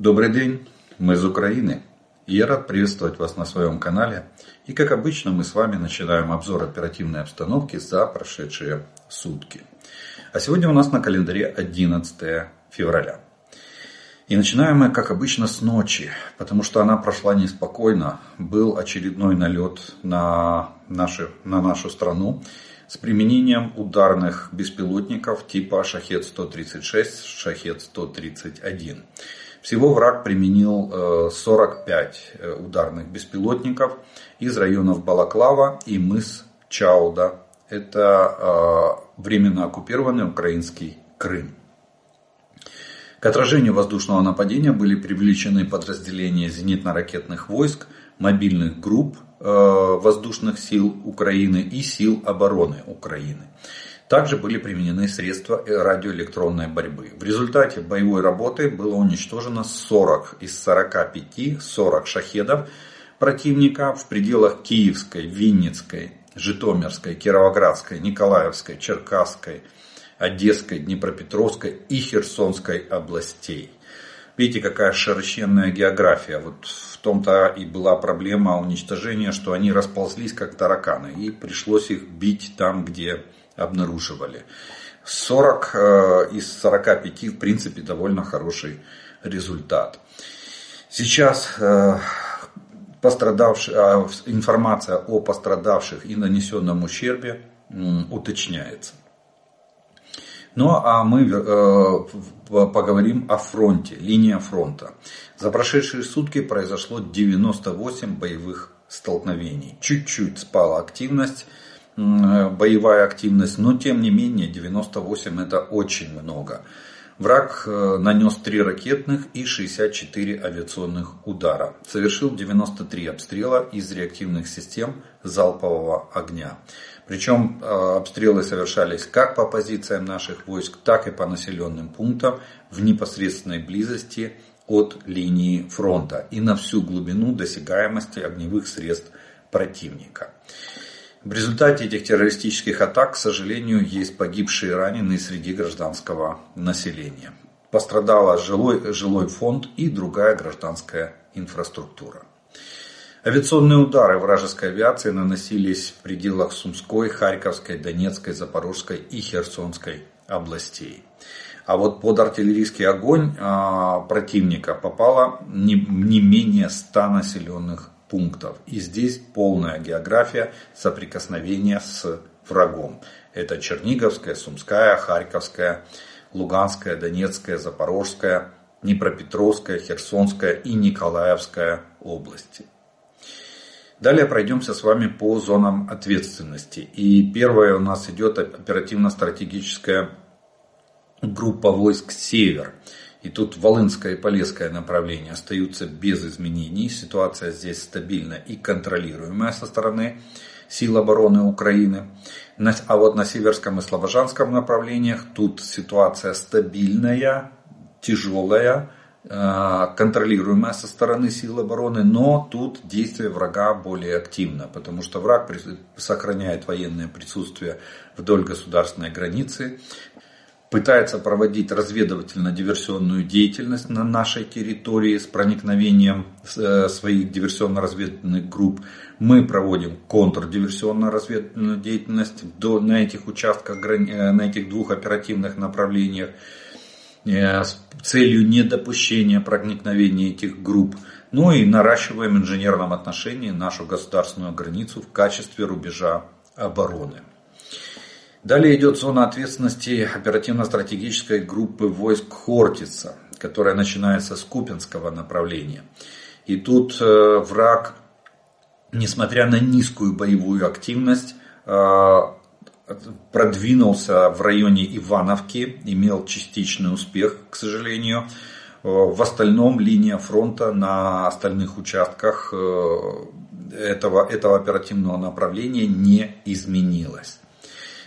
Добрый день, мы из Украины. И я рад приветствовать вас на своем канале. И как обычно мы с вами начинаем обзор оперативной обстановки за прошедшие сутки. А сегодня у нас на календаре 11 февраля. И начинаем мы, как обычно, с ночи, потому что она прошла неспокойно. Был очередной налет на, наши, на нашу страну с применением ударных беспилотников типа Шахет-136, Шахет-131. Всего враг применил 45 э, э, ударных беспилотников из районов Балаклава и мыс Чауда. Это э, временно оккупированный украинский Крым. К отражению воздушного нападения были привлечены подразделения зенитно-ракетных войск, мобильных групп воздушных сил Украины и сил обороны Украины. Также были применены средства радиоэлектронной борьбы. В результате боевой работы было уничтожено 40 из 45 40 шахедов противника в пределах Киевской, Винницкой, Житомирской, Кировоградской, Николаевской, Черкасской, Одесской, Днепропетровской и Херсонской областей. Видите, какая широченная география. Вот в том-то и была проблема уничтожения, что они расползлись как тараканы. И пришлось их бить там, где обнаруживали. 40 э, из 45 в принципе довольно хороший результат. Сейчас э, а, информация о пострадавших и нанесенном ущербе уточняется. Ну а мы э, поговорим о фронте, линия фронта. За прошедшие сутки произошло 98 боевых столкновений. Чуть-чуть спала активность боевая активность, но тем не менее 98 это очень много. Враг э, нанес 3 ракетных и 64 авиационных удара. Совершил 93 обстрела из реактивных систем залпового огня. Причем э, обстрелы совершались как по позициям наших войск, так и по населенным пунктам в непосредственной близости от линии фронта и на всю глубину досягаемости огневых средств противника. В результате этих террористических атак, к сожалению, есть погибшие и раненые среди гражданского населения. Пострадала жилой, жилой фонд и другая гражданская инфраструктура. Авиационные удары вражеской авиации наносились в пределах Сумской, Харьковской, Донецкой, Запорожской и Херсонской областей. А вот под артиллерийский огонь а, противника попало не, не менее 100 населенных пунктов. И здесь полная география соприкосновения с врагом. Это Черниговская, Сумская, Харьковская, Луганская, Донецкая, Запорожская, Днепропетровская, Херсонская и Николаевская области. Далее пройдемся с вами по зонам ответственности. И первая у нас идет оперативно-стратегическая группа войск «Север». И тут Волынское и Полесское направление остаются без изменений. Ситуация здесь стабильная и контролируемая со стороны сил обороны Украины. А вот на Северском и Слобожанском направлениях тут ситуация стабильная, тяжелая, э, контролируемая со стороны сил обороны, но тут действие врага более активно, потому что враг сохраняет военное присутствие вдоль государственной границы, пытается проводить разведывательно-диверсионную деятельность на нашей территории с проникновением э, своих диверсионно-разведывательных групп. Мы проводим контрдиверсионно-разведывательную деятельность на этих участках, э, на этих двух оперативных направлениях э, с целью недопущения проникновения этих групп. Ну и наращиваем в инженерном отношении нашу государственную границу в качестве рубежа обороны. Далее идет зона ответственности оперативно-стратегической группы войск Хортица, которая начинается с Купинского направления. И тут э, враг, несмотря на низкую боевую активность, э, продвинулся в районе Ивановки, имел частичный успех, к сожалению. Э, в остальном линия фронта на остальных участках этого, этого оперативного направления не изменилась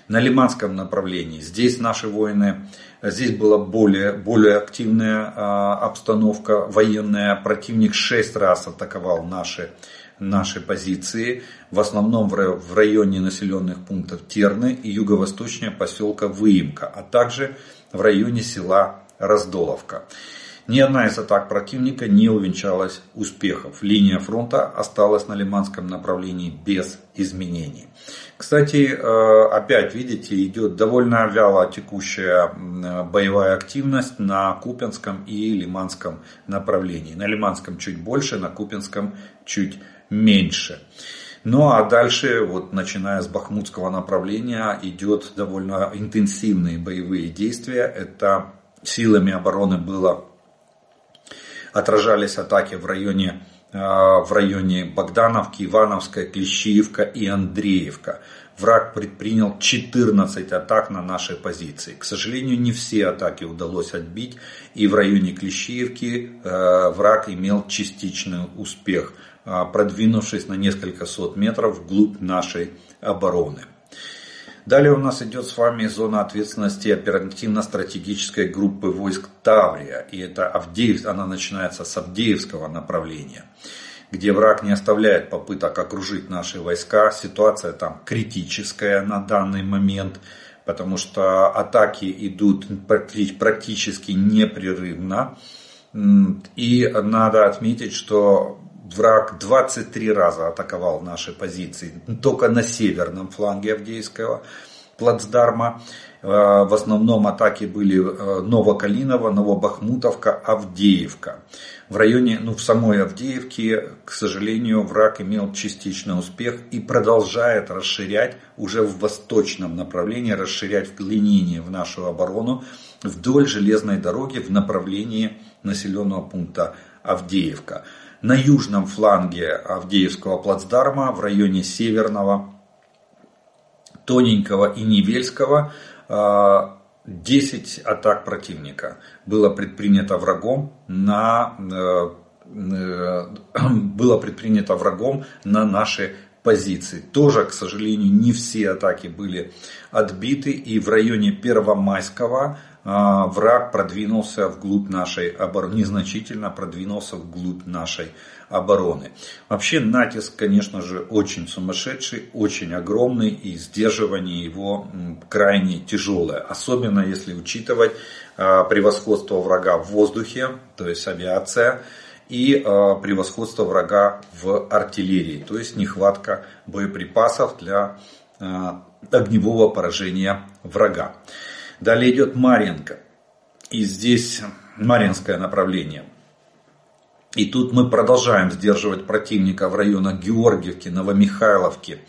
на Лиманском направлении. Здесь наши воины, здесь была более, более активная а, обстановка военная. Противник шесть раз атаковал наши, наши позиции, в основном в районе населенных пунктов Терны и юго-восточнее поселка Выемка, а также в районе села Раздоловка. Ни одна из атак противника не увенчалась успехом. Линия фронта осталась на Лиманском направлении без изменений. Кстати, э, опять видите, идет довольно вяло текущая боевая активность на Купинском и Лиманском направлении. На Лиманском чуть больше, на Купинском чуть меньше. Ну а дальше, вот начиная с Бахмутского направления, идет довольно интенсивные боевые действия. Это силами обороны было отражались атаки в районе, в районе Богдановки, Ивановская, Клещиевка и Андреевка. Враг предпринял 14 атак на наши позиции. К сожалению, не все атаки удалось отбить. И в районе Клещиевки э, враг имел частичный успех – а, продвинувшись на несколько сот метров вглубь нашей обороны. Далее у нас идет с вами зона ответственности оперативно-стратегической группы войск Таврия. И это Авдеев, она начинается с Авдеевского направления, где враг не оставляет попыток окружить наши войска. Ситуация там критическая на данный момент, потому что атаки идут практически непрерывно. И надо отметить, что враг 23 раза атаковал наши позиции, только на северном фланге Авдеевского плацдарма. Э, в основном атаки были э, Новокалиново, Новобахмутовка, Авдеевка. В районе, ну в самой Авдеевке, к сожалению, враг имел частичный успех и продолжает расширять уже в восточном направлении, расширять вклинение в нашу оборону вдоль железной дороги в направлении населенного пункта Авдеевка на южном фланге Авдеевского плацдарма в районе Северного, Тоненького и Невельского 10 а, атак противника было предпринято врагом на э, э, было предпринято врагом на наши позиции. Тоже, к сожалению, не все атаки были отбиты. И в районе Первомайского враг продвинулся вглубь нашей обороны, незначительно продвинулся вглубь нашей обороны. Вообще натиск, конечно же, очень сумасшедший, очень огромный и сдерживание его крайне тяжелое. Особенно если учитывать а, превосходство врага в воздухе, то есть авиация, и а, превосходство врага в артиллерии, то есть нехватка боеприпасов для огневого поражения врага. Далее идет Марьинка. И здесь Марьинское направление. И тут мы продолжаем сдерживать противника в районах Георгиевки, Новомихайловки.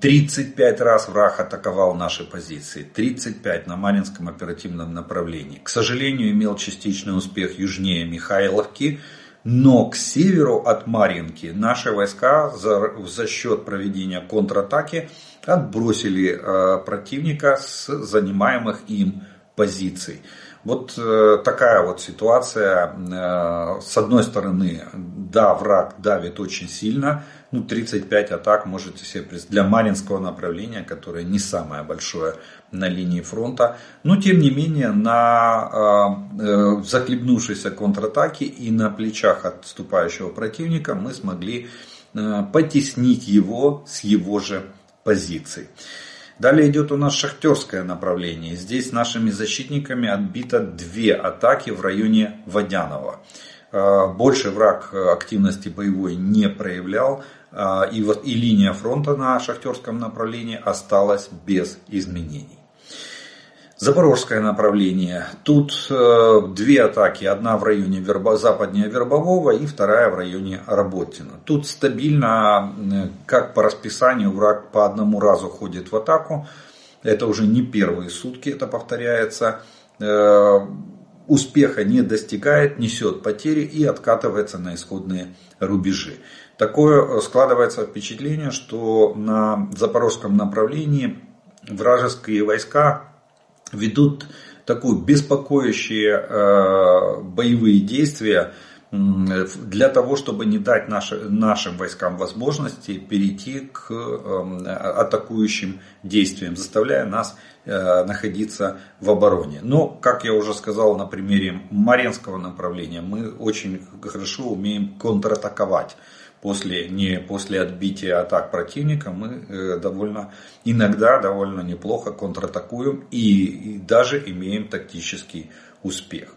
35 раз враг атаковал наши позиции. 35 на Маринском оперативном направлении. К сожалению, имел частичный успех южнее Михайловки. Но к северу от Маринки наши войска за, за счет проведения контратаки отбросили э, противника с занимаемых им позиций. Вот э, такая вот ситуация. Э, с одной стороны, да, враг давит очень сильно. Ну, 35 атак можете себе представить для Маринского направления, которое не самое большое на линии фронта. Но, тем не менее, на захлебнувшейся контратаке и на плечах отступающего противника мы смогли потеснить его с его же позиций. Далее идет у нас шахтерское направление. Здесь нашими защитниками отбито две атаки в районе Водянова. А, больше враг активности боевой не проявлял. А, и, вот, и линия фронта на шахтерском направлении осталась без изменений. Запорожское направление. Тут э, две атаки. Одна в районе Вербо, западнее Вербового и вторая в районе Работина. Тут стабильно, э, как по расписанию, враг по одному разу ходит в атаку. Это уже не первые сутки, это повторяется. Э, успеха не достигает, несет потери и откатывается на исходные рубежи. Такое складывается впечатление, что на запорожском направлении вражеские войска ведут такую беспокоящие э, боевые действия для того, чтобы не дать наши, нашим войскам возможности перейти к э, атакующим действиям, заставляя нас э, находиться в обороне. Но, как я уже сказал на примере Маренского направления, мы очень хорошо умеем контратаковать после, не после отбития атак противника мы э, довольно, иногда довольно неплохо контратакуем и, и даже имеем тактический успех.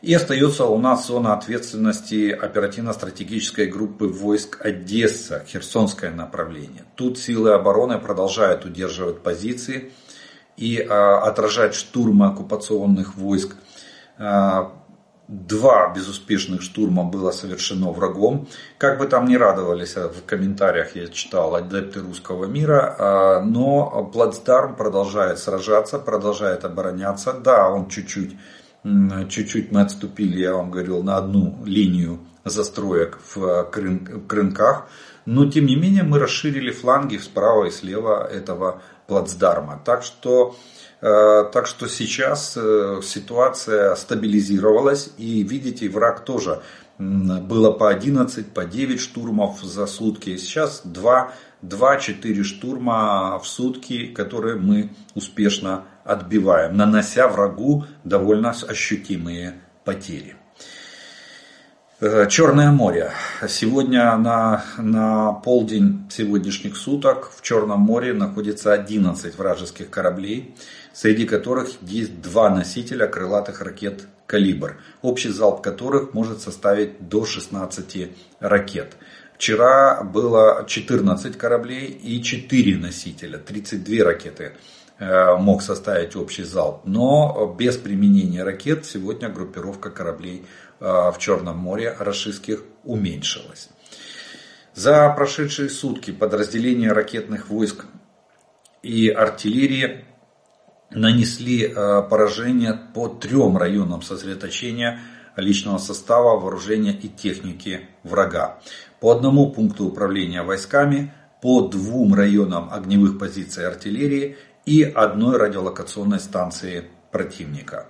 И остается у нас зона ответственности оперативно-стратегической группы войск Одесса, Херсонское направление. Тут силы обороны продолжают удерживать позиции и а, отражать штурмы оккупационных войск. А, два безуспешных штурма было совершено врагом. Как бы там ни радовались а, в комментариях, я читал, адепты русского мира, а, но Плацдарм продолжает сражаться, продолжает обороняться. Да, он чуть-чуть чуть-чуть мы отступили, я вам говорил, на одну линию застроек в крынках, но тем не менее мы расширили фланги справа и слева этого плацдарма. Так что, э, так что сейчас э, ситуация стабилизировалась и видите, враг тоже было по 11, по 9 штурмов за сутки. Сейчас 2 2-4 штурма в сутки, которые мы успешно отбиваем, нанося врагу довольно ощутимые потери. Э, Черное море. Сегодня на, на полдень сегодняшних суток в Черном море находится 11 вражеских кораблей, среди которых есть два носителя крылатых ракет «Калибр», общий залп которых может составить до 16 ракет. Вчера было 14 кораблей и 4 носителя, 32 ракеты э, мог составить общий залп. Но без применения ракет сегодня группировка кораблей э, в Черном море российских уменьшилась. За прошедшие сутки подразделения ракетных войск и артиллерии нанесли э, поражение по трем районам сосредоточения личного состава, вооружения и техники врага по одному пункту управления войсками, по двум районам огневых позиций артиллерии и одной радиолокационной станции противника.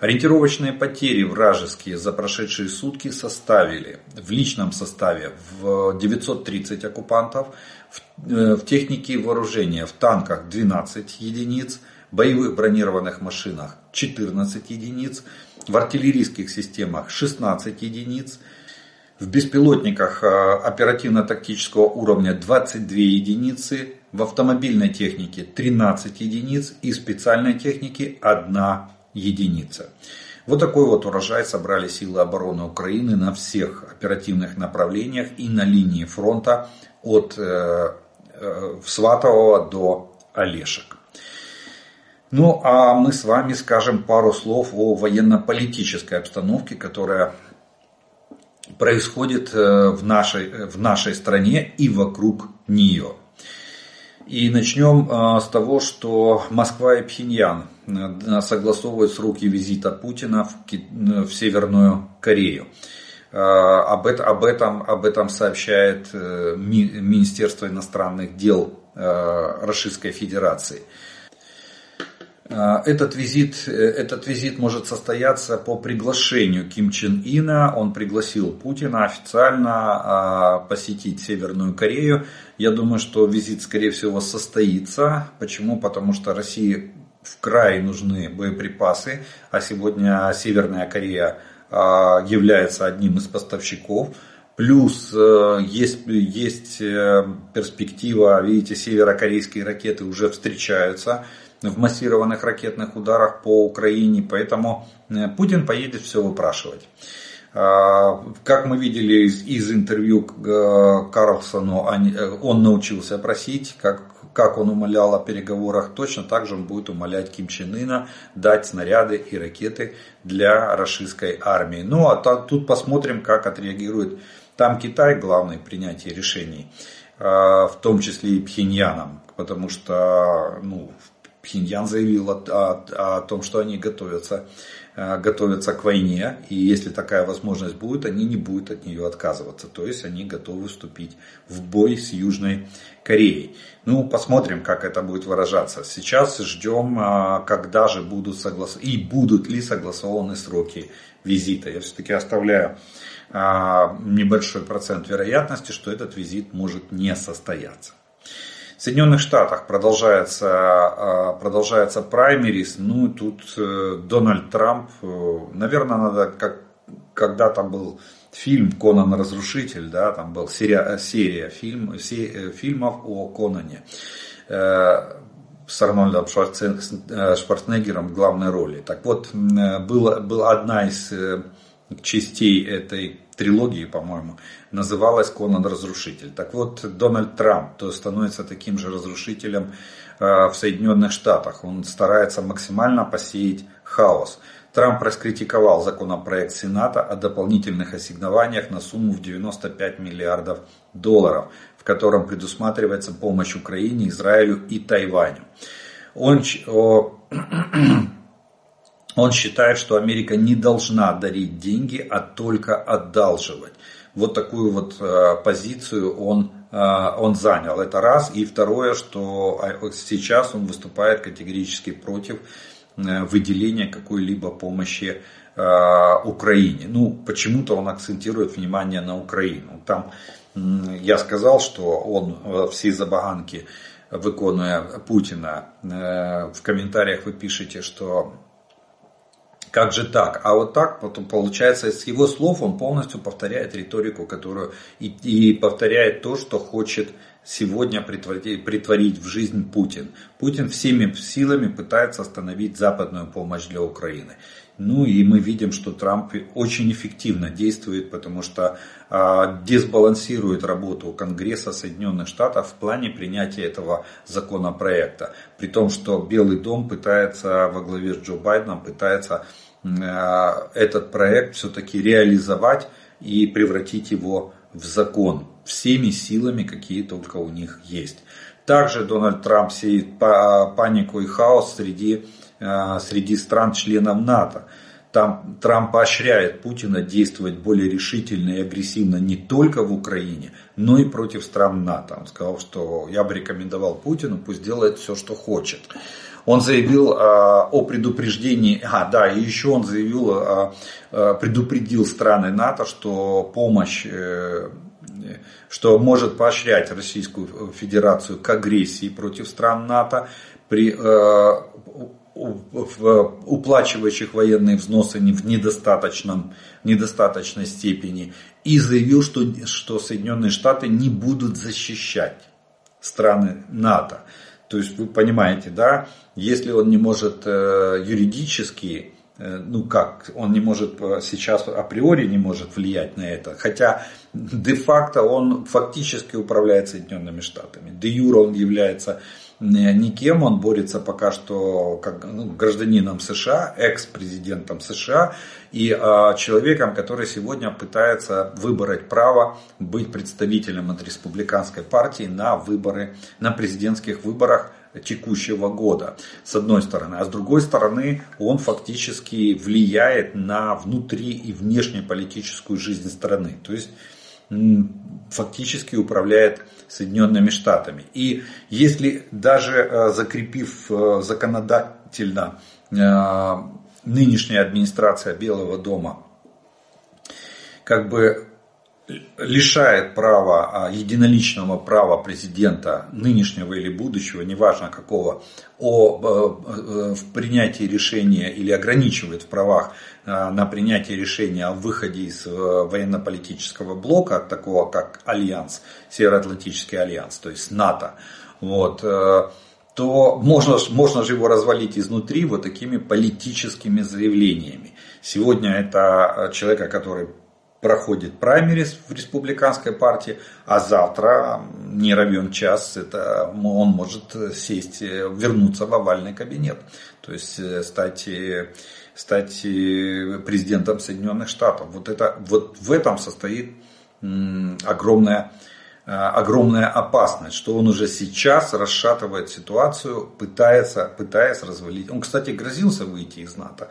Ориентировочные потери вражеские за прошедшие сутки составили в личном составе в 930 оккупантов, э, в технике вооружения в танках 12 единиц, боевых бронированных машинах 14 единиц, в артиллерийских системах 16 единиц, в беспилотниках а, оперативно-тактического уровня 22 единицы, в автомобильной технике 13 единиц и специальной технике 1 единица. Вот такой вот урожай собрали силы обороны Украины на всех оперативных направлениях и на линии фронта от э, э, Сватового до Олешек. Ну а мы с вами скажем пару слов о военно-политической обстановке, которая происходит э, в нашей, э, в нашей стране и вокруг нее. И начнем э, с того, что Москва и Пхеньян согласовывают сроки визита Путина в, Северную Корею. Об об, этом, об этом сообщает Министерство иностранных дел Российской Федерации. А, этот визит, э, этот визит может состояться по приглашению Ким Чен Ина. Он пригласил Путина официально а, посетить Северную Корею. Я думаю, что визит, скорее всего, состоится. Почему? Потому что России в край нужны боеприпасы, а сегодня Северная Корея а, является одним из поставщиков. Плюс э, есть, есть э, перспектива, видите, северокорейские ракеты уже встречаются в массированных ракетных ударах по Украине, поэтому э, Путин поедет все выпрашивать. А, как мы видели из, из интервью э, Карлсону, э, он научился просить, как, как он умолял о переговорах, точно так же он будет умолять Ким Чен Ына дать снаряды и ракеты для российской армии. Ну а тут посмотрим, как отреагирует там Китай, главное принятие решений, в том числе и Пхеньяном, потому что ну, Пхеньян заявил о, о, о том, что они готовятся, э, готовятся к войне, и если такая возможность будет, они не будут от нее отказываться. То есть они готовы вступить в бой с Южной Кореей. Ну, посмотрим, как это будет выражаться. Сейчас ждем, э, когда же будут согласованы, и будут ли согласованы сроки визита. Я все-таки оставляю э, небольшой процент вероятности, что этот визит может не состояться. В Соединенных Штатах продолжается, а, продолжается праймерис. Ну, тут э, Дональд Трамп, э, наверное, надо, как когда-то был фильм «Конан Разрушитель», да, там был серия, серия фильм, се, фильмов о Конане. Э, с Арнольдом Шварценеггером в главной роли. Так вот, была, была одна из частей этой трилогии, по-моему, называлась Конан Разрушитель. Так вот, Дональд Трамп то становится таким же разрушителем в Соединенных Штатах. Он старается максимально посеять хаос. Трамп раскритиковал законопроект Сената о дополнительных ассигнованиях на сумму в 95 миллиардов долларов, в котором предусматривается помощь Украине, Израилю и Тайваню. Он, он считает, что Америка не должна дарить деньги, а только одалживать. Вот такую вот э, позицию он, э, он занял. Это раз. И второе, что а, сейчас он выступает категорически против Э, выделения какой-либо помощи Украине. Ну, почему-то он акцентирует внимание на Украину. Там я сказал, что он всей забаганки виконує Путина. Э, в комментариях вы пишете, что как же так? А вот так потом получается с его слов он полностью повторяет риторику, которую и, и повторяет то, что хочет сегодня притворить, притворить в жизнь Путин. Путин всеми силами пытается остановить западную помощь для Украины. Ну и мы видим, что Трамп очень эффективно действует, потому что э, дисбалансирует работу Конгресса Соединенных Штатов в плане принятия этого законопроекта. При том, что Белый дом пытается во главе с Джо Байденом пытается э, этот проект все-таки реализовать и превратить его в закон всеми силами, какие только у них есть. Также Дональд Трамп сеет панику и хаос среди, а, среди стран-членов НАТО. Там Трамп поощряет Путина действовать более решительно и агрессивно не только в Украине, но и против стран НАТО. Он сказал, что я бы рекомендовал Путину, пусть делает все, что хочет. Он заявил а, о предупреждении, а, да, и еще он заявил, а, а, предупредил страны НАТО, что помощь э, что может поощрять Российскую Федерацию к агрессии против стран НАТО при э, уплачивающих военные взносы в недостаточном, недостаточной степени. И заявил, что, что Соединенные Штаты не будут защищать страны НАТО. То есть вы понимаете, да, если он не может э, юридически, э, ну как, он не может э, сейчас априори не может влиять на это, хотя де-факто он фактически управляет Соединенными Штатами. Де-юра он является никем, он борется пока что как ну, гражданином США, экс-президентом США и э, человеком, который сегодня пытается выбрать право быть представителем от республиканской партии на выборы, на президентских выборах текущего года, с одной стороны. А с другой стороны, он фактически влияет на внутри и внешнеполитическую жизнь страны. То есть фактически управляет Соединенными Штатами. И если даже э, закрепив э, законодательно э, нынешняя администрация Белого дома как бы лишает права, а, единоличного права президента, нынешнего или будущего, неважно какого, о, в принятии решения или ограничивает в правах на принятие решения о выходе из военно-политического блока, такого как Альянс, Североатлантический альянс, то есть НАТО, вот, то можно, можно же его развалить изнутри вот такими политическими заявлениями. Сегодня это человека, который проходит праймерис в республиканской партии, а завтра, не равен час, это он может сесть, вернуться в овальный кабинет, то есть э, стать, э, стать э, президентом Соединенных Штатов. Вот, это, вот в этом состоит огромная огромная опасность, что он уже сейчас расшатывает ситуацию, пытается, пытаясь развалить. Он, кстати, грозился выйти из НАТО.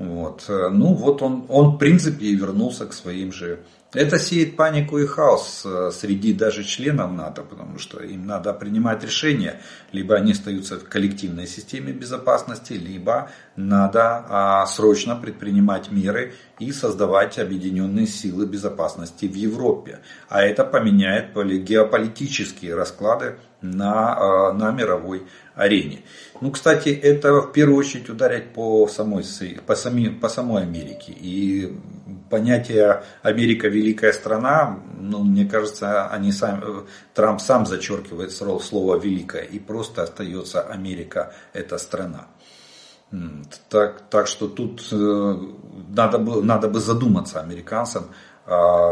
Вот. Ну вот он, он в принципе и вернулся к своим же. Это сеет панику и хаос э, среди даже членов НАТО, потому что им надо принимать решения. Либо они остаются в коллективной системе безопасности, либо надо а, срочно предпринимать меры и создавать объединенные силы безопасности в Европе. А это поменяет геополитические расклады на, на мировой арене. Ну, кстати, это в первую очередь ударять по самой, по, сами, по самой Америке. И понятие Америка великая страна, ну, мне кажется, они сами, Трамп сам зачеркивает слово великая и просто остается Америка это страна. Так, так что тут э, надо бы, надо бы задуматься американцам,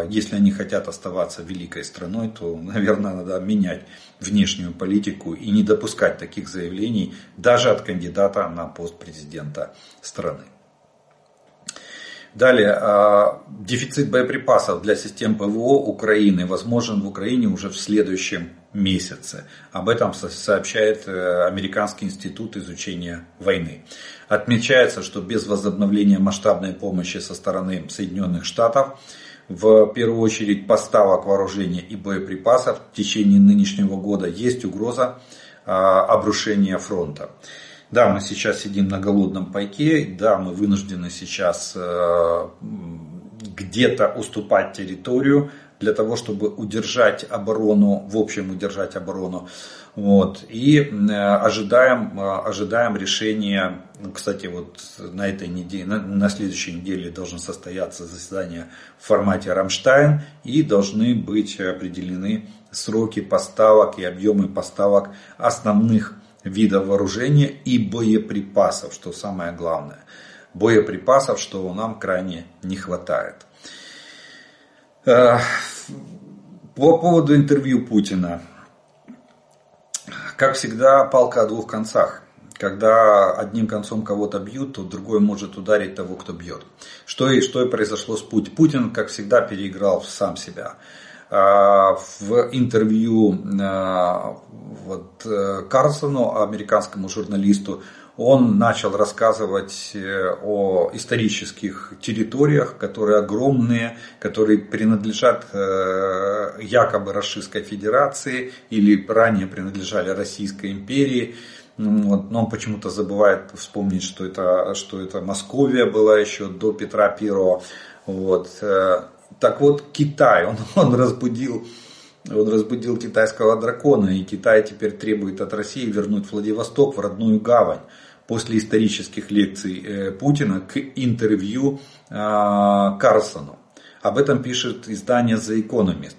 если они хотят оставаться великой страной, то, наверное, надо менять внешнюю политику и не допускать таких заявлений даже от кандидата на пост президента страны. Далее, а, дефицит боеприпасов для систем ПВО Украины возможен в Украине уже в следующем месяце. Об этом сообщает э, Американский институт изучения войны. Отмечается, что без возобновления масштабной помощи со стороны Соединенных Штатов в первую очередь поставок вооружения и боеприпасов в течение нынешнего года есть угроза а, обрушения фронта. Да, мы сейчас сидим на голодном пайке, да, мы вынуждены сейчас э, где-то уступать территорию для того, чтобы удержать оборону, в общем удержать оборону. Вот. И э, ожидаем, э, ожидаем решения, ну, кстати, вот на этой неделе, на, на следующей неделе должно состояться заседание в формате Рамштайн и должны быть определены сроки поставок и объемы поставок основных видов вооружения и боеприпасов, что самое главное. Боеприпасов, что нам крайне не хватает. Э, по поводу интервью Путина. Как всегда, палка о двух концах. Когда одним концом кого-то бьют, то другой может ударить того, кто бьет. Что и, что и произошло с Путиным. Путин, как всегда, переиграл сам себя. А, в интервью а, вот, э, Карлсону, американскому журналисту, он начал рассказывать э, о исторических территориях, которые огромные, которые принадлежат э, якобы Российской Федерации или ранее принадлежали Российской империи. Ну вот, но он почему-то забывает вспомнить, что это, что это Московия была еще до Петра Первого. Вот. Э, так вот, Китай, он, он разбудил он разбудил китайского дракона, и Китай теперь требует от России вернуть Владивосток в родную гавань после исторических лекций э, Путина к интервью а, Карлсону. Об этом пишет издание The Economist.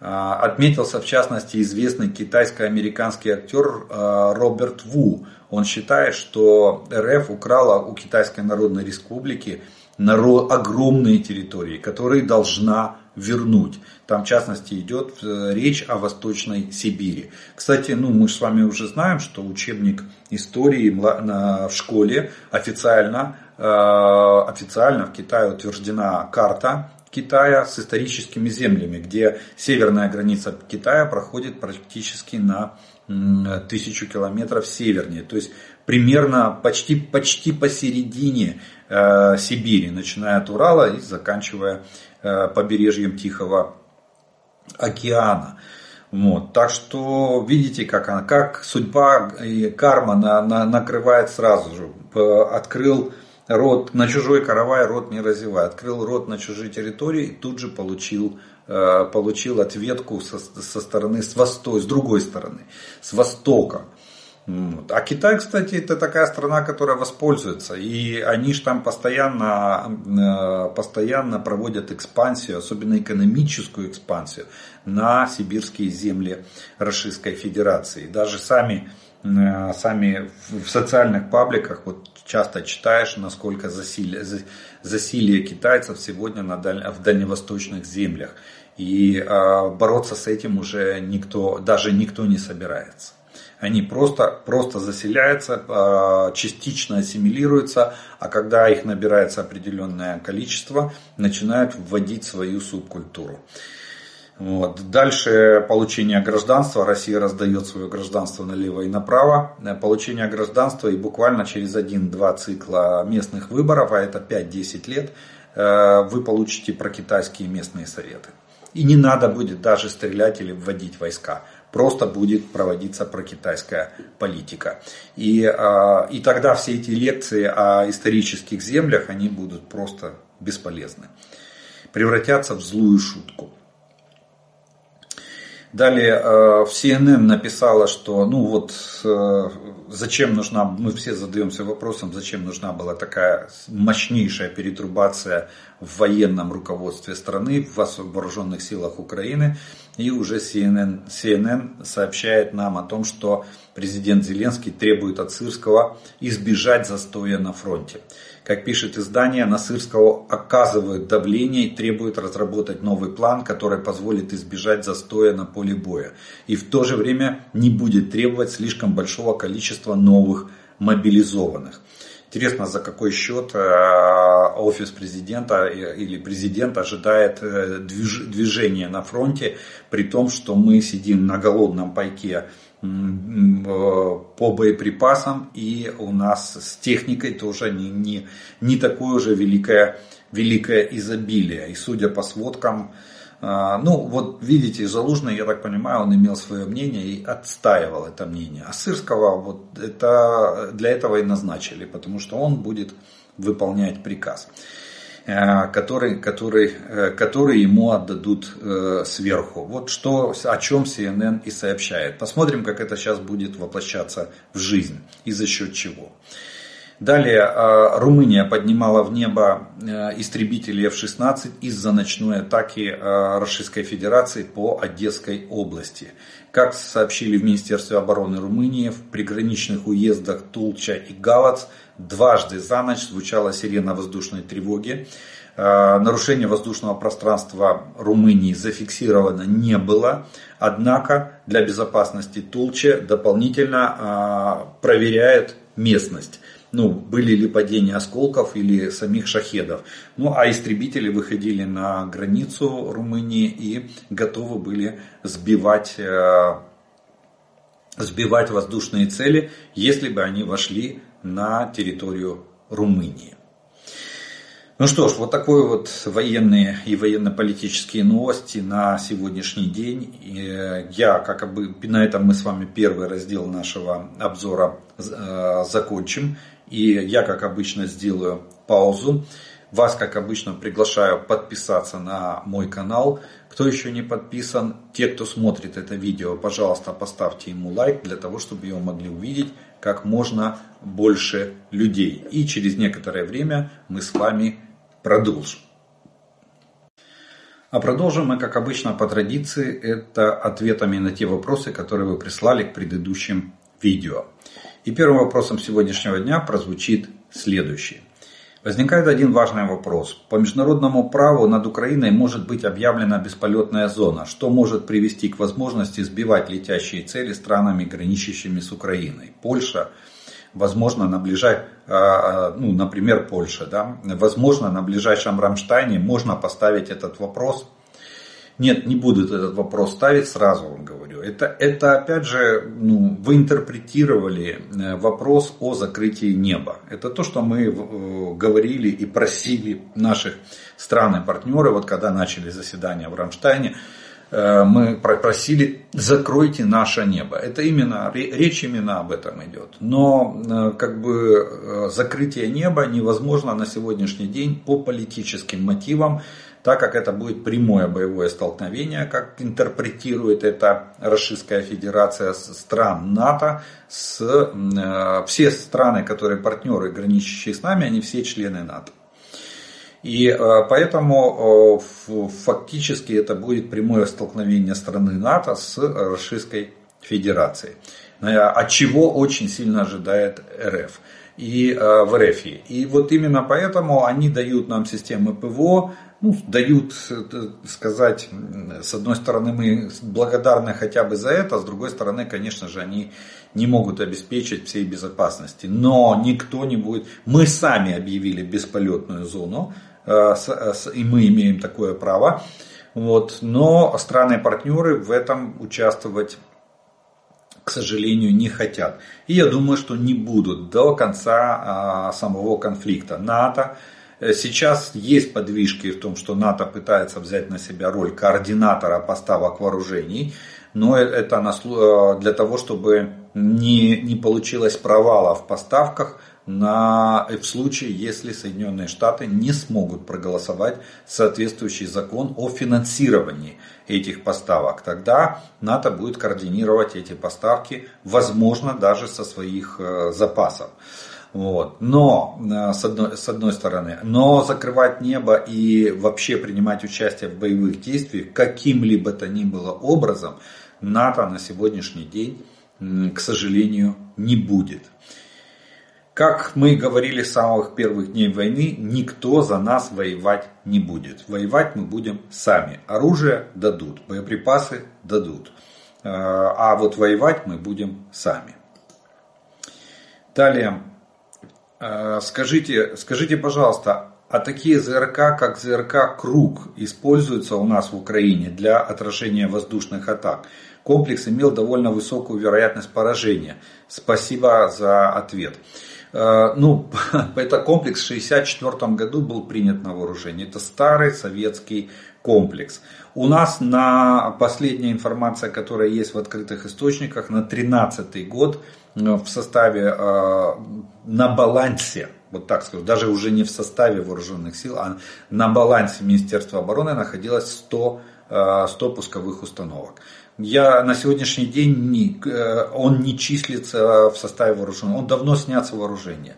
А, отметился в частности известный китайско-американский актер а, Роберт Ву. Он считает, что РФ украла у Китайской Народной Республики огромные территории, которые должна вернуть. Там, в частности, идет э, речь о Восточной Сибири. Кстати, ну, мы с вами уже знаем, что учебник истории в школе официально, э, официально в Китае утверждена карта Китая с историческими землями, где северная граница Китая проходит практически на тысячу километров севернее. То есть примерно почти, почти посередине Сибири, начиная от Урала и заканчивая Э, побережьем Тихого океана. Вот. Так что видите, как, она, как судьба и карма на, на, накрывает сразу же. Открыл рот на чужой каравай, рот не разевай. Открыл рот на чужие территории и тут же получил, э, получил ответку со, со стороны, с, восток, с другой стороны, с востока. А Китай, кстати, это такая страна, которая воспользуется. И они же там постоянно, э, постоянно проводят экспансию, особенно экономическую экспансию, на сибирские земли Российской Федерации. Даже сами, э, сами в социальных пабликах вот часто читаешь, насколько засилие, засилие китайцев сегодня на даль, в дальневосточных землях. И э, бороться с этим уже никто, даже никто не собирается. Они просто, просто заселяются, а, частично ассимилируются, а когда их набирается определенное количество, начинают вводить свою субкультуру. Вот. Дальше получение гражданства. Россия раздает свое гражданство налево и направо. Получение гражданства и буквально через один-два цикла местных выборов, а это 5-10 лет, э, вы получите прокитайские местные советы. И не надо будет даже стрелять или вводить войска просто будет проводиться прокитайская политика. И, а, и тогда все эти лекции о исторических землях, они будут просто бесполезны. Превратятся в злую шутку. Далее в CNN написала, что ну вот э, зачем нужна, мы все задаемся вопросом, зачем нужна была такая мощнейшая перетрубация в военном руководстве страны, в вооруженных силах Украины. И уже CNN, CNN сообщает нам о том, что президент Зеленский требует от Сырского избежать застоя на фронте. Как пишет издание, на Сырского оказывают давление и требуют разработать новый план, который позволит избежать застоя на поле боя. И в то же время не будет требовать слишком большого количества новых мобилизованных. Интересно, за какой счет э, офис президента или президент ожидает э, движения на фронте, при том, что мы сидим на голодном пайке по боеприпасам, и у нас с техникой тоже не, не, не такое уже великое, великое изобилие. И судя по сводкам, ну вот видите, Залужный, я так понимаю, он имел свое мнение и отстаивал это мнение. А Сырского вот это, для этого и назначили, потому что он будет выполнять приказ. Э, который, который, э, который ему отдадут э, сверху. Вот что, о чем CNN и сообщает. Посмотрим, как это сейчас будет воплощаться в жизнь и за счет чего. Далее Румыния поднимала в небо истребители F-16 из-за ночной атаки Российской Федерации по Одесской области. Как сообщили в Министерстве обороны Румынии, в приграничных уездах Тулча и Галац дважды за ночь звучала сирена воздушной тревоги. Э, нарушение воздушного пространства Румынии зафиксировано не было. Однако для безопасности Тулче дополнительно э, проверяет местность. Ну, были ли падения осколков или самих шахедов. Ну, а истребители выходили на границу Румынии и готовы были сбивать, э, сбивать воздушные цели, если бы они вошли на территорию Румынии. Ну что ж, вот такой вот военные и военно-политические новости на сегодняшний день. Я, как бы, на этом мы с вами первый раздел нашего обзора э, закончим. И я, как обычно, сделаю паузу. Вас, как обычно, приглашаю подписаться на мой канал. Кто еще не подписан, те, кто смотрит это видео, пожалуйста, поставьте ему лайк, для того, чтобы его могли увидеть как можно больше людей. И через некоторое время мы с вами продолжим. А продолжим мы, как обычно, по традиции, это ответами на те вопросы, которые вы прислали к предыдущим видео. И первым вопросом сегодняшнего дня прозвучит следующий. Возникает один важный вопрос. По международному праву над Украиной может быть объявлена бесполетная зона, что может привести к возможности сбивать летящие цели странами, граничащими с Украиной. Польша, возможно, на ближай... А, а, ну, например, Польша, да, возможно, на ближайшем Рамштайне можно поставить этот вопрос. Нет, не будут этот вопрос ставить, сразу вам говорю. Это, это опять же, ну, вы интерпретировали э, вопрос о закрытии неба. Это то, что мы э, говорили и просили наших стран и партнеров, вот когда начали заседание в Рамштайне, Э, мы просили, закройте наше небо. Это именно, речь именно об этом идет. Но как бы закрытие неба невозможно на сегодняшний день по политическим мотивам, так как это будет прямое боевое столкновение, как интерпретирует это Российская Федерация стран НАТО, с, все страны, которые партнеры, граничащие с нами, они все члены НАТО. И э, поэтому э, фактически это будет прямое столкновение страны НАТО с Российской Федерацией. Э, от чего очень сильно ожидает РФ и в РФ. И вот именно поэтому они дают нам системы ПВО, ну, дают, сказать, с одной стороны мы благодарны хотя бы за это, с другой стороны, конечно же, они не могут обеспечить всей безопасности. Но никто не будет, мы сами объявили бесполетную зону, Э, э, и мы имеем такое право. Вот. Но страны-партнеры в этом участвовать к сожалению, не хотят. И я думаю, что не будут до конца а, самого конфликта. НАТО э, Сейчас есть подвижки в том, что НАТО пытается взять на себя роль координатора поставок вооружений, но это для того, чтобы не, не получилось провала в поставках, на, в случае, если Соединенные Штаты не смогут проголосовать соответствующий закон о финансировании этих поставок. Тогда НАТО будет координировать эти поставки, возможно, даже со своих э, запасов. Вот. Но, э, с одной, с одной стороны, но закрывать небо и вообще принимать участие в боевых действиях каким-либо то ни было образом НАТО на сегодняшний день, к сожалению, не будет. Как мы говорили с самых первых дней войны, никто за нас воевать не будет. Воевать мы будем сами. Оружие дадут, боеприпасы дадут. Э, а вот воевать мы будем сами. Далее, э, скажите, скажите, пожалуйста, а такие ЗРК, как ЗРК «Круг», используются у нас в Украине для отражения воздушных атак? Комплекс имел довольно высокую вероятность поражения. Спасибо за ответ. Э, ну, это комплекс в 1964 году был принят на вооружение. Это старый советский комплекс. У нас на последняя информация, которая есть в открытых источниках, на 2013 год э, в составе, э, на балансе, вот так скажу, даже уже не в составе вооруженных сил, а на балансе Министерства обороны находилось 100, 100 пусковых установок я на сегодняшний день не, э, он не числится в составе вооружения, он давно снят с вооружения.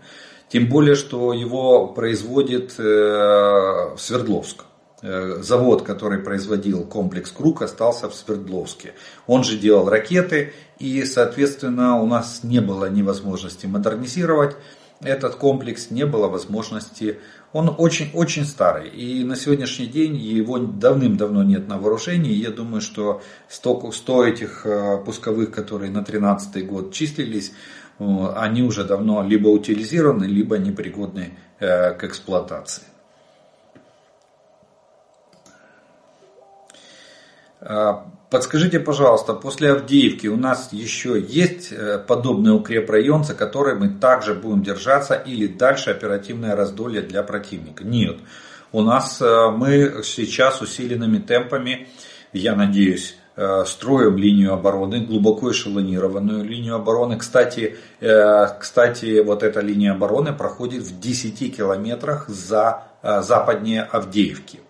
Тем более, что его производит э, Свердловск. Э, завод, который производил комплекс Круг, остался в Свердловске. Он же делал ракеты, и, соответственно, у нас не было ни возможности модернизировать этот комплекс, не было возможности он очень-очень старый. И на сегодняшний день его давным-давно нет на вооружении. Я думаю, что 100, 100 этих э, пусковых, которые на 2013 год числились, они уже давно либо утилизированы, либо непригодны э, к эксплуатации. Подскажите, пожалуйста, после Авдеевки у нас еще есть э, подобный укрепрайон, за который мы также будем держаться или дальше оперативное раздолье для противника? Нет. У нас э, мы сейчас усиленными темпами, я надеюсь, э, строим линию обороны, глубоко эшелонированную линию обороны. Кстати, кстати, вот эта линия обороны проходит в 10 километрах за западнее Авдеевки.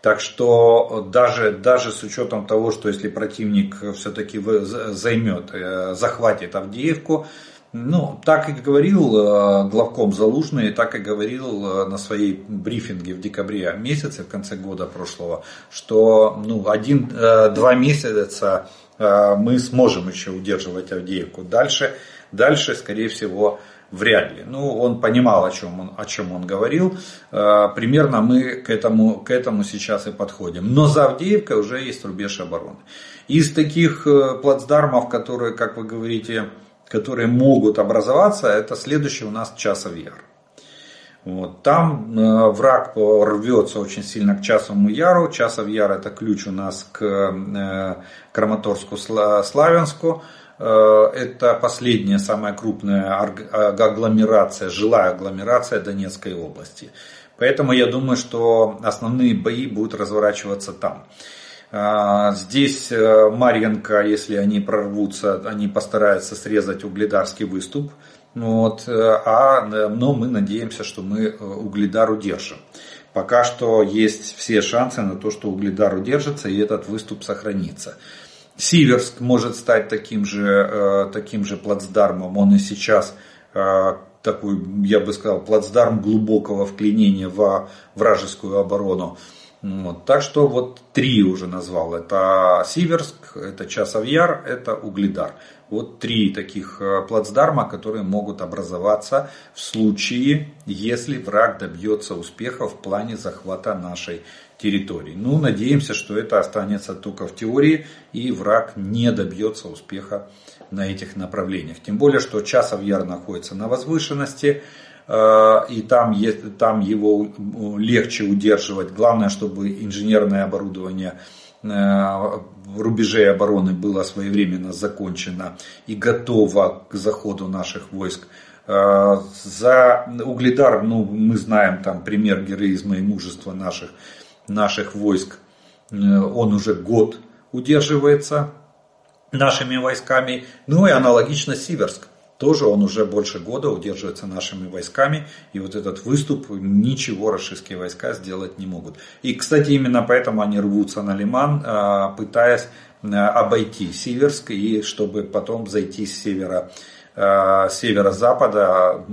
Так что даже, даже с учетом того, что если противник все-таки займет, э, захватит Авдеевку, ну, так и говорил э, главком Залужный, так и говорил э, на своей брифинге в декабре месяце, в конце года прошлого, что ну, один-два месяца мы сможем еще удерживать Авдеевку. Дальше, дальше скорее всего, Вряд ли. Ну, он понимал, о чем он, о чем он говорил. Э, примерно мы к этому, к этому сейчас и подходим. Но за Авдеевкой уже есть рубеж обороны. Из таких э, плацдармов, которые, как вы говорите, которые могут образоваться, это следующий у нас Часов Яр. Вот. Там э, враг рвется очень сильно к Часовому Яру. Часов Яр это ключ у нас к э, Краматорску Славянску. Э, это последняя, самая крупная агломерация, жилая агломерация Донецкой области. Поэтому я думаю, что основные бои будут разворачиваться там. Э, здесь э, Марьенко, если они прорвутся, они постараются срезать угледарский выступ. Вот, а, но мы надеемся, что мы угледар удержим. Пока что есть все шансы на то, что угледар удержится и этот выступ сохранится. Сиверск может стать таким же, э, таким же плацдармом. Он и сейчас э, такой, я бы сказал, плацдарм глубокого вклинения в вражескую оборону. Вот. Так что вот три уже назвал. Это Сиверск, это Часовьяр, это Угледар. Вот три таких э, плацдарма, которые могут образоваться в случае, если враг добьется успеха в плане захвата нашей территорий. Ну, надеемся, что это останется только в теории и враг не добьется успеха на этих направлениях. Тем более, что Часов Яр находится на возвышенности, э, и там, там его легче удерживать. Главное, чтобы инженерное оборудование э, рубежей обороны было своевременно закончено и готово к заходу наших войск. Э, за Угледар, ну, мы знаем там пример героизма и мужества наших наших войск, э, он уже год удерживается нашими войсками. Ну и аналогично Сиверск. тоже он уже больше года удерживается нашими войсками, и вот этот выступ ничего российские войска сделать не могут. И, кстати, именно поэтому они рвутся на Лиман, а, пытаясь а, обойти Сиверск, и чтобы потом зайти с севера северо-запада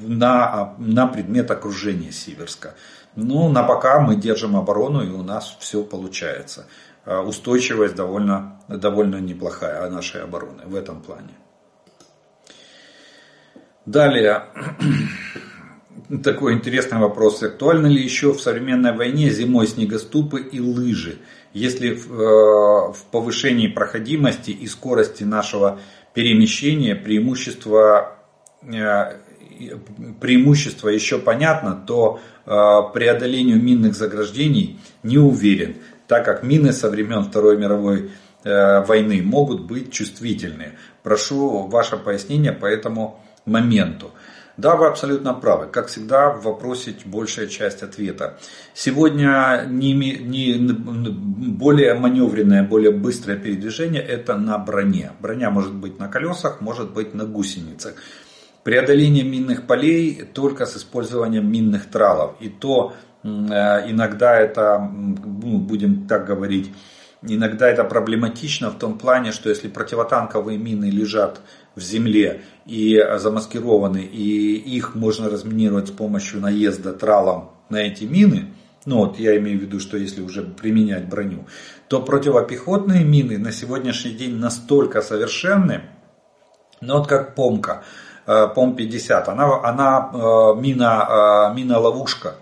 на, на предмет окружения Сиверска. Ну, на пока мы держим оборону, и у нас все получается. Устойчивость довольно, довольно неплохая нашей обороны в этом плане. Далее, такой интересный вопрос. Актуальны ли еще в современной войне зимой снегоступы и лыжи? Если в, э, в повышении проходимости и скорости нашего перемещения преимущество, э, преимущество еще понятно, то э, преодолению минных заграждений не уверен, так как мины со времен Второй мировой э, войны могут быть чувствительны. Прошу ваше пояснение по этому моменту. Да, вы абсолютно правы. Как всегда, в вопросе большая часть ответа. Сегодня не, не, более маневренное, более быстрое передвижение это на броне. Броня может быть на колесах, может быть на гусеницах. Преодоление минных полей только с использованием минных тралов. И то э, иногда это, ну, будем так говорить, иногда это проблематично в том плане, что если противотанковые мины лежат в земле и замаскированы, и их можно разминировать с помощью наезда тралом на эти мины, ну вот я имею в виду, что если уже применять броню, то противопехотные мины на сегодняшний день настолько совершенны, ну вот как помка, э, ПОМ-50, она, она э, мина, э, мина ловушка,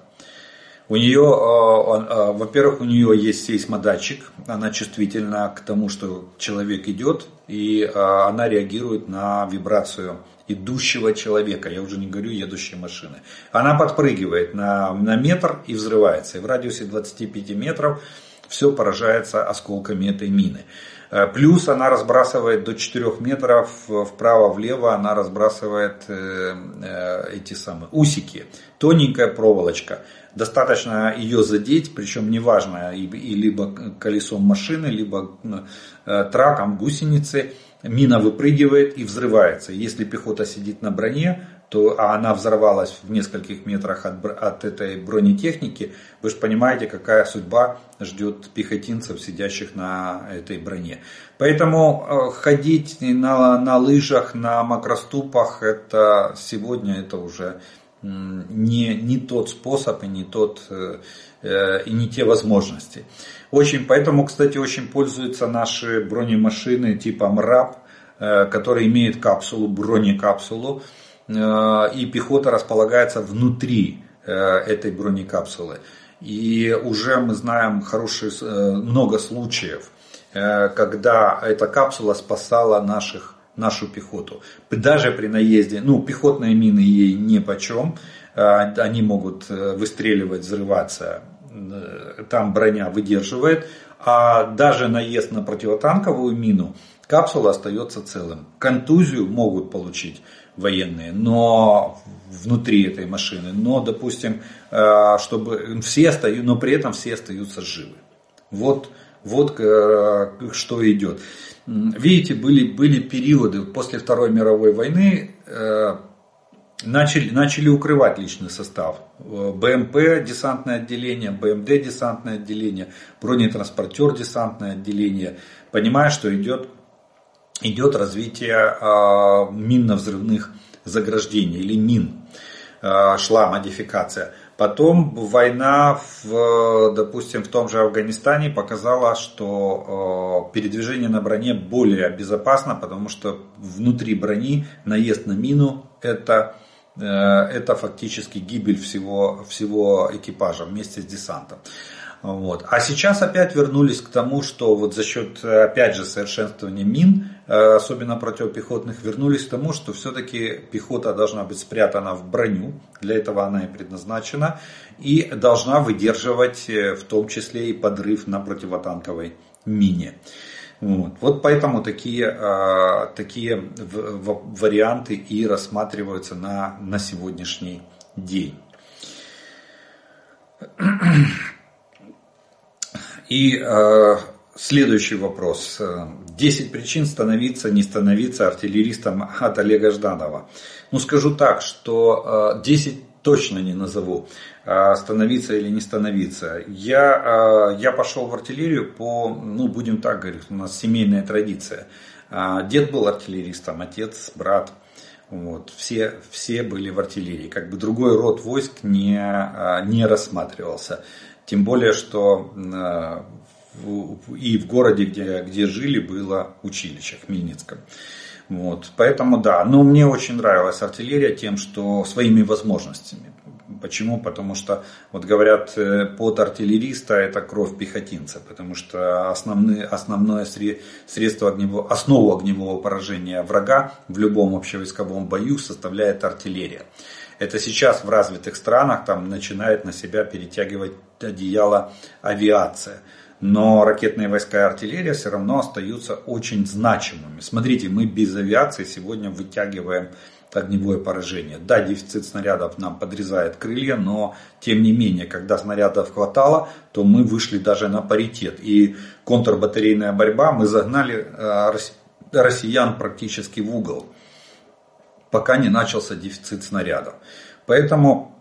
у нее, во-первых, у нее есть сейсмодатчик, она чувствительна к тому, что человек идет, и она реагирует на вибрацию идущего человека, я уже не говорю едущей машины. Она подпрыгивает на, на метр и взрывается. И в радиусе 25 метров все поражается осколками этой мины. Э, плюс она разбрасывает до 4 метров вправо-влево, она разбрасывает э, э, эти самые усики. Тоненькая проволочка. Достаточно ее задеть, причем неважно, и, и либо колесом машины, либо траком гусеницы. Мина выпрыгивает и взрывается. Если пехота сидит на броне, то, а она взорвалась в нескольких метрах от, от этой бронетехники, вы же понимаете, какая судьба ждет пехотинцев, сидящих на этой броне. Поэтому э, ходить на, на лыжах, на макроступах, это сегодня это уже не, не тот способ и не, тот, э, э, и не те возможности. Очень, поэтому, кстати, очень пользуются наши бронемашины типа МРАП, которые имеют капсулу, бронекапсулу, Э, и пехота располагается внутри э, этой бронекапсулы. И уже мы знаем хорошие, э, много случаев, когда эта капсула спасала наших, нашу пехоту. Даже при наезде, ну пехотные мины ей не почем, они могут выстреливать, взрываться, там броня выдерживает, а даже наезд на противотанковую мину капсула остается целым. Контузию могут получить военные, но внутри этой машины, но, допустим, э, чтобы все остаются, но при этом все остаются живы. Вот, вот э, что идет. Видите, были, были периоды после Второй мировой войны, э, начали, начали укрывать личный состав. БМП десантное отделение, БМД десантное отделение, бронетранспортер десантное отделение, понимая, что идет идет развитие а, минно-взрывных заграждений или мин. А, шла модификация. Потом война, в, допустим, в том же Афганистане показала, что а, передвижение на броне более безопасно, потому что внутри брони наезд на мину это, это фактически гибель всего, всего экипажа вместе с десантом. Вот. А сейчас опять вернулись к тому, что вот за счет, опять же, совершенствования мин, э, особенно противопехотных, вернулись к тому, что все-таки пехота должна быть спрятана в броню, для этого она и предназначена, и должна выдерживать э, в том числе и подрыв на противотанковой мине. Вот, вот поэтому такие, э, такие варианты и рассматриваются на, на сегодняшний день. И э, Следующий вопрос. 10 причин становиться, не становиться артиллеристом от Олега Жданова. Ну, скажу так, что 10 э, точно не назову, а становиться или не становиться. Я, э, я пошел в артиллерию по, ну, будем так говорить, у нас семейная традиция. Дед был артиллеристом, отец, брат. Вот, все, все были в артиллерии. Как бы другой род войск не, э, не рассматривался. Тем более, что и в городе, где, где жили, было училище в Хмельницком. Вот. Поэтому да, но мне очень нравилась артиллерия тем, что своими возможностями. Почему? Потому что, вот говорят, э, под артиллериста это кровь пехотинца, потому что основные, основное средство огневого, основу огневого поражения врага в любом общевойсковом бою составляет артиллерия. Это сейчас в развитых странах там начинает на себя перетягивать одеяло авиация но ракетные войска и артиллерия все равно остаются очень значимыми. Смотрите, мы без авиации сегодня вытягиваем огневое поражение. Да, дефицит снарядов нам подрезает крылья, но тем не менее, когда снарядов хватало, то мы вышли даже на паритет. И контрбатарейная борьба, мы загнали э, россиян практически в угол, пока не начался дефицит снарядов. Поэтому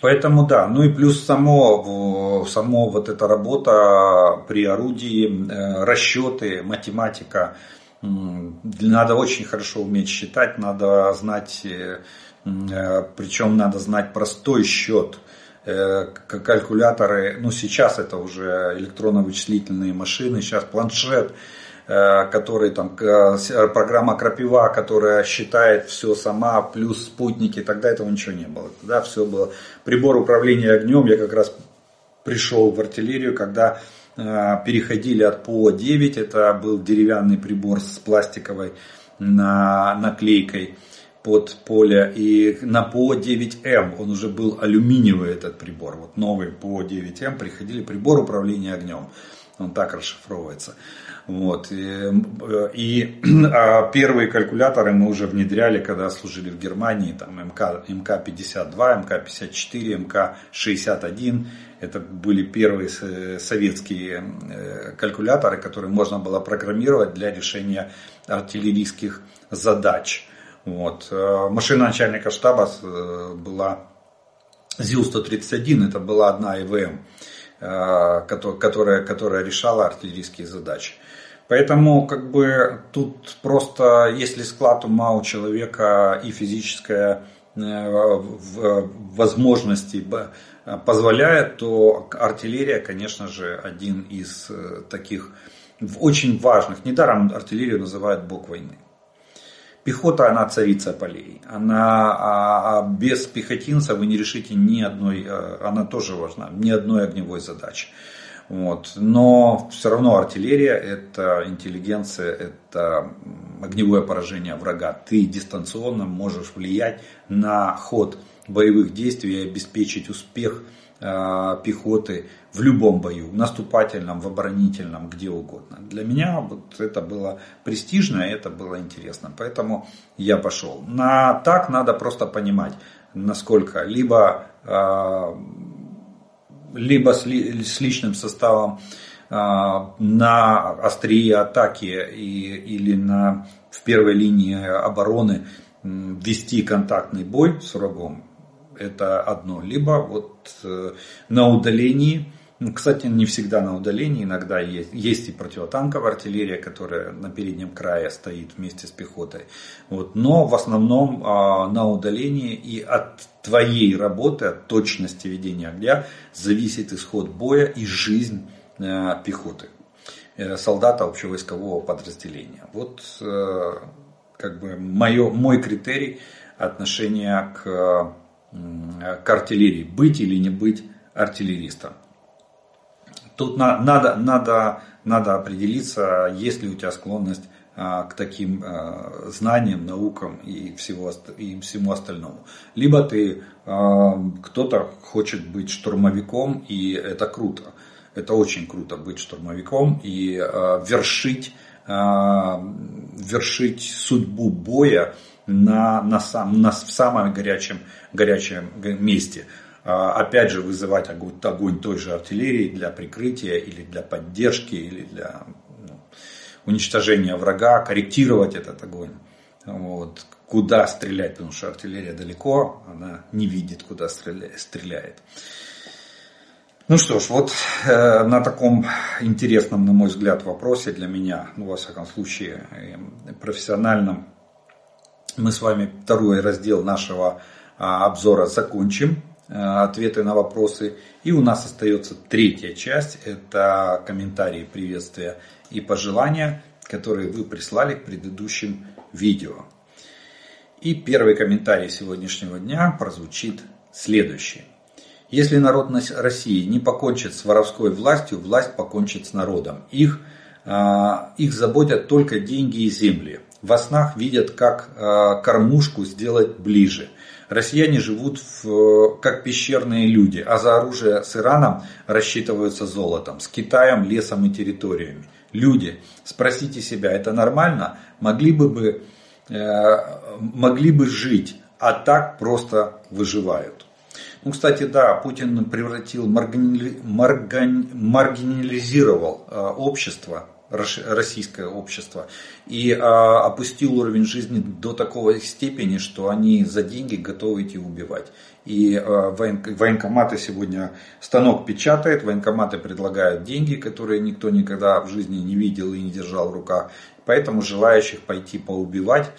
Поэтому да, ну и плюс само, само вот эта работа при орудии, э, расчеты, математика. Надо очень хорошо уметь считать, надо знать, э, э, причем надо знать простой счет, калькуляторы, ну сейчас это уже электронно-вычислительные машины, сейчас планшет, который там, э, программа Крапива, которая считает все сама, плюс спутники, тогда этого ничего не было. Тогда все было. Прибор управления огнем, я как раз пришел в артиллерию, когда э, переходили от ПО-9, это был деревянный прибор с пластиковой на, наклейкой под поле. И на ПО-9М он уже был алюминиевый этот прибор. Вот новый ПО-9М приходили прибор управления огнем. Он так расшифровывается. Вот. И, и а первые калькуляторы мы уже внедряли, когда служили в Германии, там МК, МК-52, МК-54, МК-61. Это были первые советские э, калькуляторы, которые можно было программировать для решения артиллерийских задач. Вот. Э, машина начальника штаба э, была ЗИЛ-131, это была одна ИВМ, которая, которая решала артиллерийские задачи. Поэтому как бы тут просто, если склад ума у человека и физическая э, возможности позволяет, то артиллерия, конечно же, один из э, таких очень важных. Недаром артиллерию называют бог войны. Пехота, она царица полей. Она, а, а без пехотинца вы не решите ни одной, э, она тоже важна, ни одной огневой задачи. Вот. Но все равно артиллерия это интеллигенция, это огневое поражение врага. Ты дистанционно можешь влиять на ход боевых действий и обеспечить успех э, пехоты в любом бою, в наступательном, в оборонительном, где угодно. Для меня вот это было престижно, это было интересно, поэтому я пошел. На так надо просто понимать, насколько либо э, либо с, с личным составом а, на острие атаки и, или на, в первой линии обороны вести контактный бой с врагом, это одно. Либо вот э, на удалении кстати, не всегда на удалении, иногда есть, есть и противотанковая артиллерия, которая на переднем крае стоит вместе с пехотой. Вот. Но в основном а, на удалении и от твоей работы, от точности ведения огня зависит исход боя и жизнь а, пехоты, э, солдата общевойскового подразделения. Вот э, как бы мое, мой критерий отношения к, к артиллерии. Быть или не быть артиллеристом. Тут на, надо, надо, надо определиться, есть ли у тебя склонность а, к таким а, знаниям, наукам и, всего, и всему остальному. Либо ты а, кто-то хочет быть штурмовиком, и это круто. Это очень круто быть штурмовиком и вершить, вершить судьбу боя на, на, сам, на, в самом горячем, горячем месте. Опять же вызывать огонь, огонь той же артиллерии для прикрытия или для поддержки или для ну, уничтожения врага, корректировать этот огонь. Вот. Куда стрелять, потому что артиллерия далеко, она не видит, куда стреляет. Ну что ж, вот э, на таком интересном, на мой взгляд, вопросе для меня, ну, во всяком случае, э, профессиональном, мы с вами второй раздел нашего э, обзора закончим, ответы на вопросы. И у нас остается третья часть, это комментарии, приветствия и пожелания, которые вы прислали к предыдущим видео. И первый комментарий сегодняшнего дня прозвучит следующий. Если народ России не покончит с воровской властью, власть покончит с народом. Их, а, их заботят только деньги и земли. Во снах видят, как а, кормушку сделать ближе. Россияне живут в, как пещерные люди, а за оружие с Ираном рассчитываются золотом, с Китаем, лесом и территориями. Люди, спросите себя, это нормально? Могли бы, бы, э, могли бы жить, а так просто выживают. Ну, кстати, да, Путин превратил, маргини... маргани... маргинализировал э, общество, российское общество, и а, опустил уровень жизни до такой степени, что они за деньги готовы идти убивать. И а, военкоматы сегодня станок печатает, военкоматы предлагают деньги, которые никто никогда в жизни не видел и не держал в руках. Поэтому желающих пойти поубивать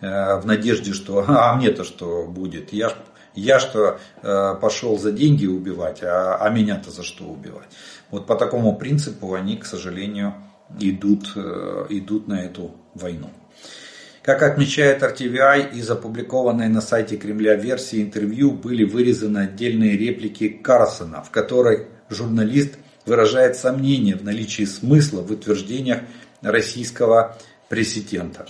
в надежде, что а мне-то что будет, я я что э, пошел за деньги убивать, а, а меня-то за что убивать? Вот по такому принципу они, к сожалению, идут, э, идут на эту войну. Как отмечает RTVI, из опубликованной на сайте Кремля версии интервью были вырезаны отдельные реплики Карлсона, в которой журналист выражает сомнение в наличии смысла в утверждениях российского президента.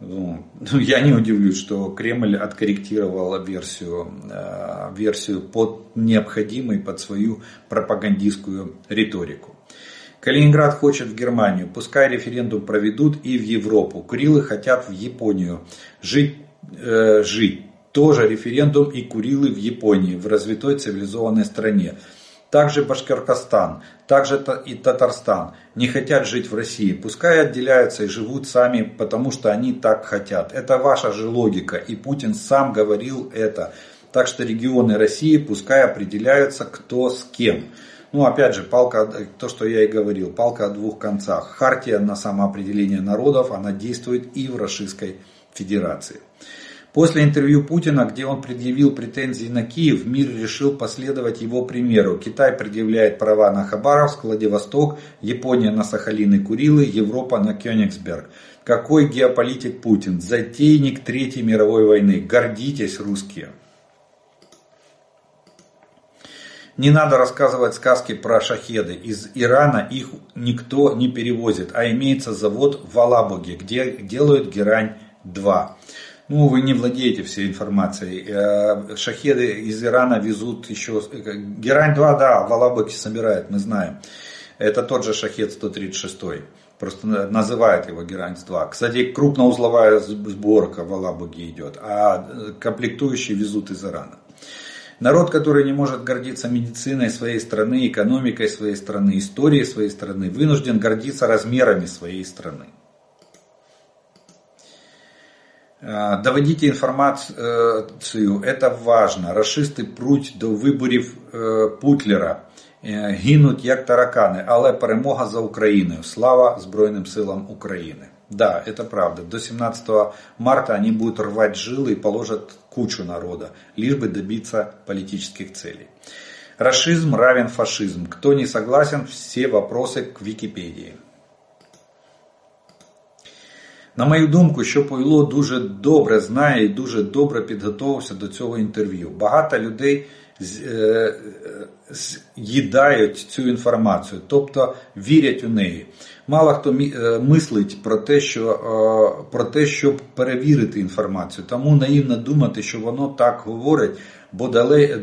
Ну, ну, я не удивлюсь, что Кремль откорректировал версию, э, версию под необходимой, под свою пропагандистскую риторику. Калининград хочет в Германию, пускай референдум проведут и в Европу. Курилы хотят в Японию. Жить, э, жить. Тоже референдум и Курилы в Японии, в развитой цивилизованной стране также Башкортостан, также и Татарстан не хотят жить в России. Пускай отделяются и живут сами, потому что они так хотят. Это ваша же логика, и Путин сам говорил это. Так что регионы России пускай определяются кто с кем. Ну, опять же, палка, то, что я и говорил, палка о двух концах. Хартия на самоопределение народов, она действует и в Российской Федерации. После интервью Путина, где он предъявил претензии на Киев, мир решил последовать его примеру. Китай предъявляет права на Хабаровск, Владивосток, Япония на Сахалин и Курилы, Европа на Кёнигсберг. Какой геополитик Путин? Затейник Третьей мировой войны. Гордитесь, русские. Не надо рассказывать сказки про шахеды. Из Ирана их никто не перевозит, а имеется завод в Алабуге, где делают герань-2. Ну, вы не владеете всей информацией. Э, шахеды из Ирана везут еще... Э, Герань-2, да, в Алабаке собирает, мы знаем. Это тот же шахет 136. Просто называют его Герань-2. Кстати, крупноузловая сборка в Алабуге идет, а комплектующие везут из Ирана. Народ, который не может гордиться медициной своей страны, экономикой своей страны, историей своей страны, вынужден гордиться размерами своей страны. Е, доводите інформацію, це важно. Рашисти пруть до виборів е, Путлера, е, гинуть як таракани, але перемога за Україною. Слава Збройним силам України. Да, это правда. До 17 марта они будут рвать жилы и положат кучу народа, лишь бы добиться политических целей. Рашизм равен фашизм. Кто не согласен, все вопросы к Википедии. На мою думку, що Пойло дуже добре знає і дуже добре підготувався до цього інтерв'ю. Багато людей е, з'їдають цю інформацію, тобто вірять у неї. Мало хто е, мислить про те, що, е, про те, щоб перевірити інформацію. Тому наївно думати, що воно так говорить, бо, дале,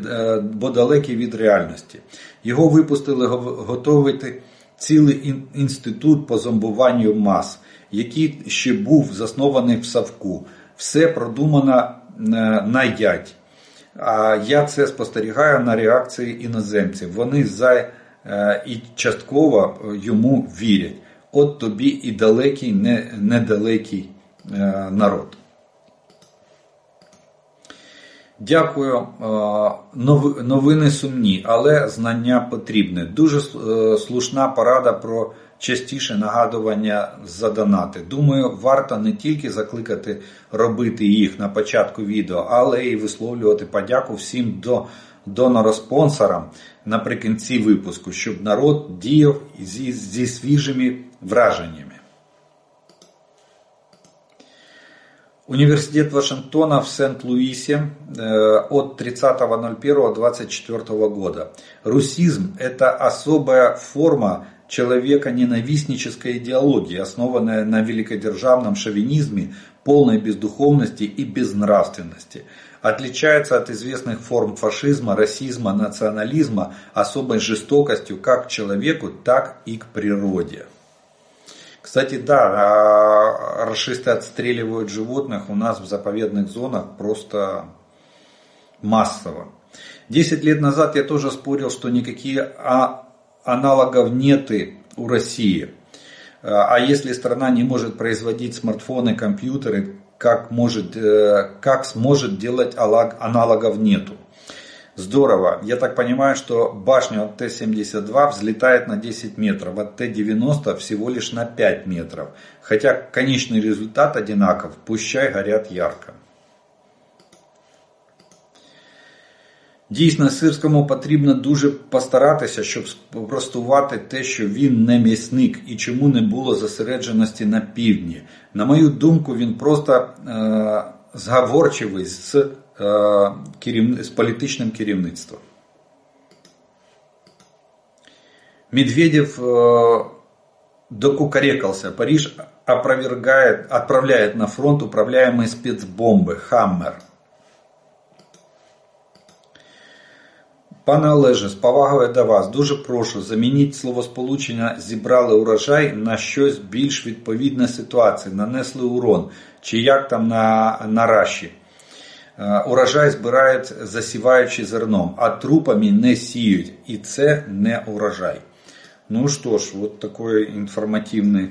бо далекі від реальності. Його випустили готувати цілий інститут по зомбуванню мас який ще був заснований в Савку. Все продумано е, на ять. А я це спостерігаю на реакції іноземців. Вони за і частково йому вірять. От тобі і далекий, недалекий народ. Дякую. Новини сумні, але знання потрібне. Дуже слушна порада про частіше нагадування за донати. Думаю, варто не тільки закликати робити їх на початку відео, але й висловлювати подяку всім до донороспонсорам наприкінці випуску, щоб народ діяв зі, зі свіжими враженнями. Университет Вашингтона в Сент-Луисе от 30.01.24 года. Русизм – это особая форма человека-ненавистнической идеологии, основанная на великодержавном шовинизме, полной бездуховности и безнравственности. Отличается от известных форм фашизма, расизма, национализма особой жестокостью как к человеку, так и к природе. Кстати, да, а расисты отстреливают животных у нас в заповедных зонах просто массово. Десять лет назад я тоже спорил, что никакие а аналогов нет у России. А если страна не может производить смартфоны, компьютеры, как, может, э, как сможет делать аналогов нету? Здорово. Я так понимаю, что башня от Т-72 взлетает на 10 метров, от Т-90 всего лишь на 5 метров. Хотя конечный результат одинаков, пущай горят ярко. Дійсно, сирському потрібно дуже постаратися, щоб спростувати те, що він не м'ясник і чому не було зосередженості на півдні. На мою думку, він просто е, зговорчивий з, е, керів... з політичним керівництвом. Медведев э, докукарекался. Париж опровергает, отправляет на фронт управляемые спецбомбы «Хаммер». Пане Олеже, з повагою до вас, дуже прошу замініть словосполучення зібрали урожай на щось більш відповідне ситуації, нанесли урон, чи як там на, на раші. Е, урожай збирають засіваючи зерном, а трупами не сіють. І це не урожай. Ну що ж, от такий інформативний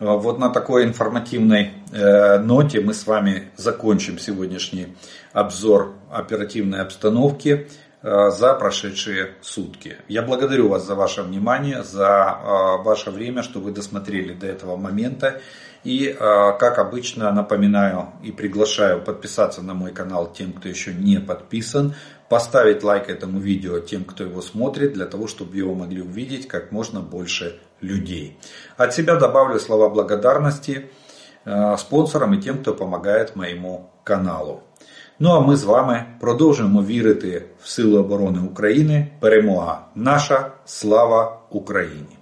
Вот на такой информативной э, ноте мы с вами закончим сегодняшний обзор оперативной обстановки э, за прошедшие сутки. Я благодарю вас за ваше внимание, за э, ваше время, что вы досмотрели до этого момента. И, как обычно, напоминаю и приглашаю подписаться на мой канал тем, кто еще не подписан, поставить лайк этому видео тем, кто его смотрит, для того, чтобы его могли увидеть как можно больше людей. От себя добавлю слова благодарности э, спонсорам і тим, хто допомагає моєму каналу. Ну а ми з вами продовжуємо вірити в Сили оборони України. Перемога наша, слава Україні!